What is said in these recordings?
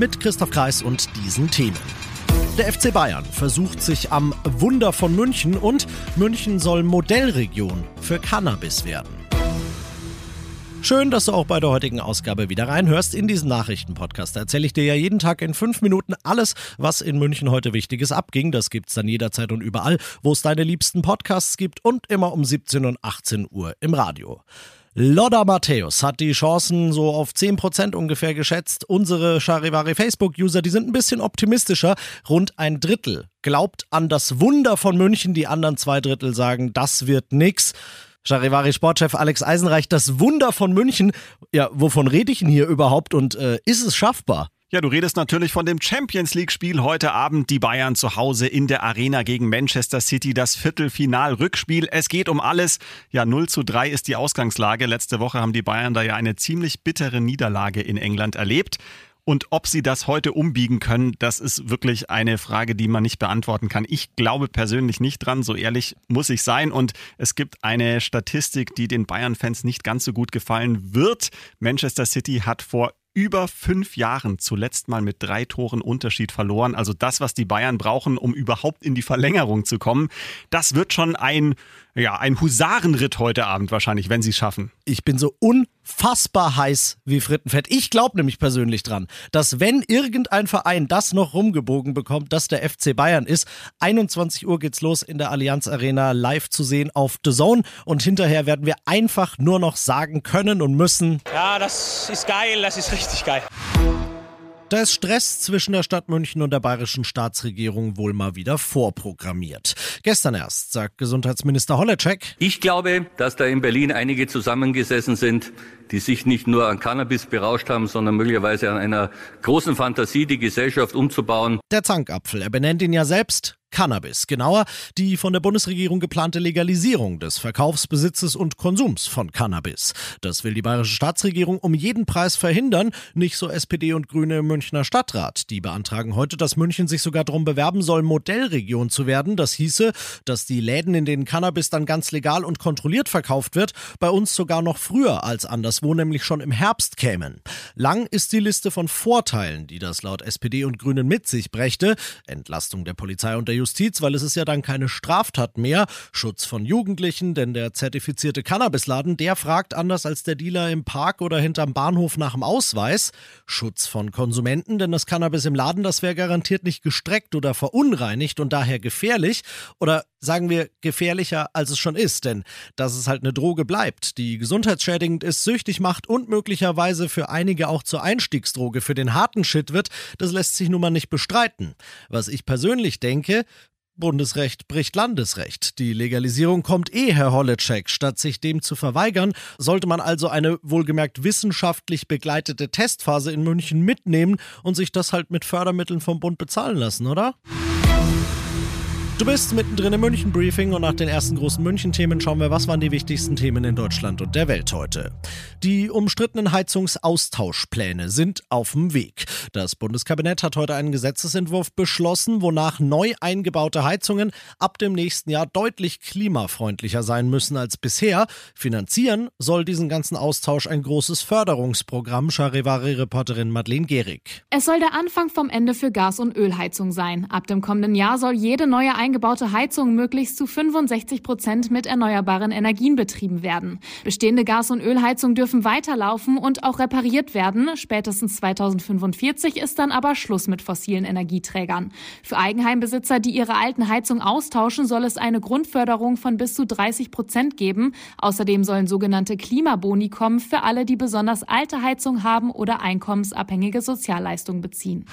Mit Christoph Kreis und diesen Themen. Der FC Bayern versucht sich am Wunder von München und München soll Modellregion für Cannabis werden. Schön, dass du auch bei der heutigen Ausgabe wieder reinhörst. In diesem Nachrichtenpodcast erzähle ich dir ja jeden Tag in fünf Minuten alles, was in München heute Wichtiges abging. Das gibt's dann jederzeit und überall, wo es deine liebsten Podcasts gibt und immer um 17 und 18 Uhr im Radio. Lodda Matthäus hat die Chancen so auf 10% ungefähr geschätzt. Unsere Charivari Facebook-User, die sind ein bisschen optimistischer. Rund ein Drittel glaubt an das Wunder von München. Die anderen zwei Drittel sagen, das wird nix. Charivari Sportchef Alex Eisenreich, das Wunder von München. Ja, wovon rede ich denn hier überhaupt und äh, ist es schaffbar? Ja, du redest natürlich von dem Champions League-Spiel heute Abend. Die Bayern zu Hause in der Arena gegen Manchester City, das Viertelfinal-Rückspiel. Es geht um alles. Ja, 0 zu 3 ist die Ausgangslage. Letzte Woche haben die Bayern da ja eine ziemlich bittere Niederlage in England erlebt. Und ob sie das heute umbiegen können, das ist wirklich eine Frage, die man nicht beantworten kann. Ich glaube persönlich nicht dran, so ehrlich muss ich sein. Und es gibt eine Statistik, die den Bayern-Fans nicht ganz so gut gefallen wird. Manchester City hat vor über fünf Jahren zuletzt mal mit drei Toren Unterschied verloren. Also das, was die Bayern brauchen, um überhaupt in die Verlängerung zu kommen. Das wird schon ein, ja, ein Husarenritt heute Abend wahrscheinlich, wenn sie es schaffen. Ich bin so unfassbar heiß wie Frittenfett. Ich glaube nämlich persönlich dran, dass wenn irgendein Verein das noch rumgebogen bekommt, dass der FC Bayern ist, 21 Uhr geht's los in der Allianz Arena live zu sehen auf The Zone und hinterher werden wir einfach nur noch sagen können und müssen. Ja, das ist geil, das ist richtig geil. Da ist Stress zwischen der Stadt München und der bayerischen Staatsregierung wohl mal wieder vorprogrammiert. Gestern erst sagt Gesundheitsminister Holleczek. Ich glaube, dass da in Berlin einige zusammengesessen sind, die sich nicht nur an Cannabis berauscht haben, sondern möglicherweise an einer großen Fantasie, die Gesellschaft umzubauen. Der Zankapfel, er benennt ihn ja selbst Cannabis. Genauer die von der Bundesregierung geplante Legalisierung des Verkaufs, Besitzes und Konsums von Cannabis. Das will die bayerische Staatsregierung um jeden Preis verhindern, nicht so SPD und Grüne im Münchner Stadtrat. Die beantragen heute, dass München sich sogar darum bewerben soll, Modellregion zu werden. Das hieße, dass die Läden, in denen Cannabis dann ganz legal und kontrolliert verkauft wird, bei uns sogar noch früher als anderswo, nämlich schon im Herbst kämen. Lang ist die Liste von Vorteilen, die das laut SPD und Grünen mit sich brächte. Entlastung der Polizei und der Justiz, weil es ist ja dann keine Straftat mehr. Schutz von Jugendlichen, denn der zertifizierte Cannabisladen, der fragt anders als der Dealer im Park oder hinterm Bahnhof nach dem Ausweis. Schutz von Konsumenten, denn das Cannabis im Laden, das wäre garantiert nicht gestreckt oder verunreinigt und daher gefährlich. Oder sagen wir gefährlicher, als es schon ist, denn dass es halt eine Droge bleibt, die gesundheitsschädigend ist, süchtig macht und möglicherweise für einige auch zur Einstiegsdroge für den harten Shit wird, das lässt sich nun mal nicht bestreiten. Was ich persönlich denke, Bundesrecht bricht Landesrecht. Die Legalisierung kommt eh, Herr Holleczek. Statt sich dem zu verweigern, sollte man also eine wohlgemerkt wissenschaftlich begleitete Testphase in München mitnehmen und sich das halt mit Fördermitteln vom Bund bezahlen lassen, oder? Du bist mittendrin im München-Briefing und nach den ersten großen München-Themen schauen wir, was waren die wichtigsten Themen in Deutschland und der Welt heute. Die umstrittenen Heizungsaustauschpläne sind auf dem Weg. Das Bundeskabinett hat heute einen Gesetzesentwurf beschlossen, wonach neu eingebaute Heizungen ab dem nächsten Jahr deutlich klimafreundlicher sein müssen als bisher. Finanzieren soll diesen ganzen Austausch ein großes Förderungsprogramm, Charivari-Reporterin Madeleine Gehrig. Es soll der Anfang vom Ende für Gas- und Ölheizung sein. Ab dem kommenden Jahr soll jede neue eingebaute Heizung möglichst zu 65 Prozent mit erneuerbaren Energien betrieben werden. Bestehende Gas- und Ölheizungen dürfen weiterlaufen und auch repariert werden. Spätestens 2045 ist dann aber Schluss mit fossilen Energieträgern. Für Eigenheimbesitzer, die ihre alten Heizungen austauschen, soll es eine Grundförderung von bis zu 30 Prozent geben. Außerdem sollen sogenannte Klimaboni kommen für alle, die besonders alte Heizungen haben oder einkommensabhängige Sozialleistungen beziehen.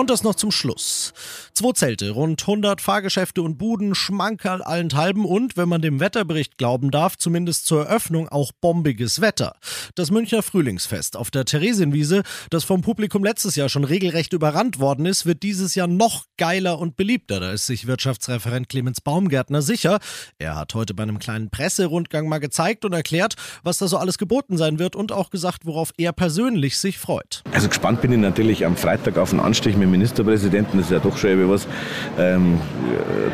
Und das noch zum Schluss. Zwei Zelte, rund 100 Fahrgeschäfte und Buden, Schmankerl allenthalben und, wenn man dem Wetterbericht glauben darf, zumindest zur Eröffnung auch bombiges Wetter. Das Münchner Frühlingsfest auf der Theresienwiese, das vom Publikum letztes Jahr schon regelrecht überrannt worden ist, wird dieses Jahr noch geiler und beliebter. Da ist sich Wirtschaftsreferent Clemens Baumgärtner sicher. Er hat heute bei einem kleinen Presserundgang mal gezeigt und erklärt, was da so alles geboten sein wird und auch gesagt, worauf er persönlich sich freut. Also gespannt bin ich natürlich am Freitag auf den Anstich mit dem Ministerpräsidenten. Das ist ja doch schon irgendwie was. Ähm,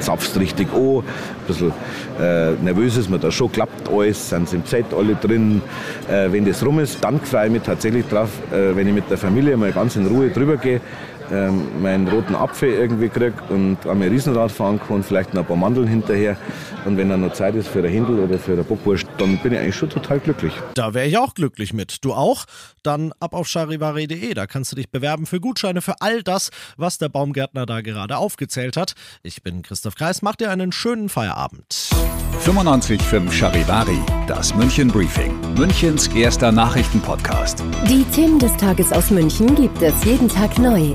zapfst richtig an. Ein bisschen äh, nervös ist man da schon. Klappt alles, sind sie im Zelt alle drin. Äh, wenn das rum ist, dann freue ich mich tatsächlich drauf, äh, wenn ich mit der Familie mal ganz in Ruhe drüber gehe ähm, meinen roten Apfel irgendwie kriege und einmal Riesenrad fahren kann, vielleicht noch ein paar Mandeln hinterher. Und wenn dann noch Zeit ist für der Händel oder für der Bockwurst, dann bin ich eigentlich schon total glücklich. Da wäre ich auch glücklich mit. Du auch? Dann ab auf charivari.de. Da kannst du dich bewerben für Gutscheine für all das, was der Baumgärtner da gerade aufgezählt hat. Ich bin Christoph Kreis. Mach dir einen schönen Feierabend. 95.5 Charivari, das München Briefing, Münchens erster Nachrichtenpodcast. Die Themen des Tages aus München gibt es jeden Tag neu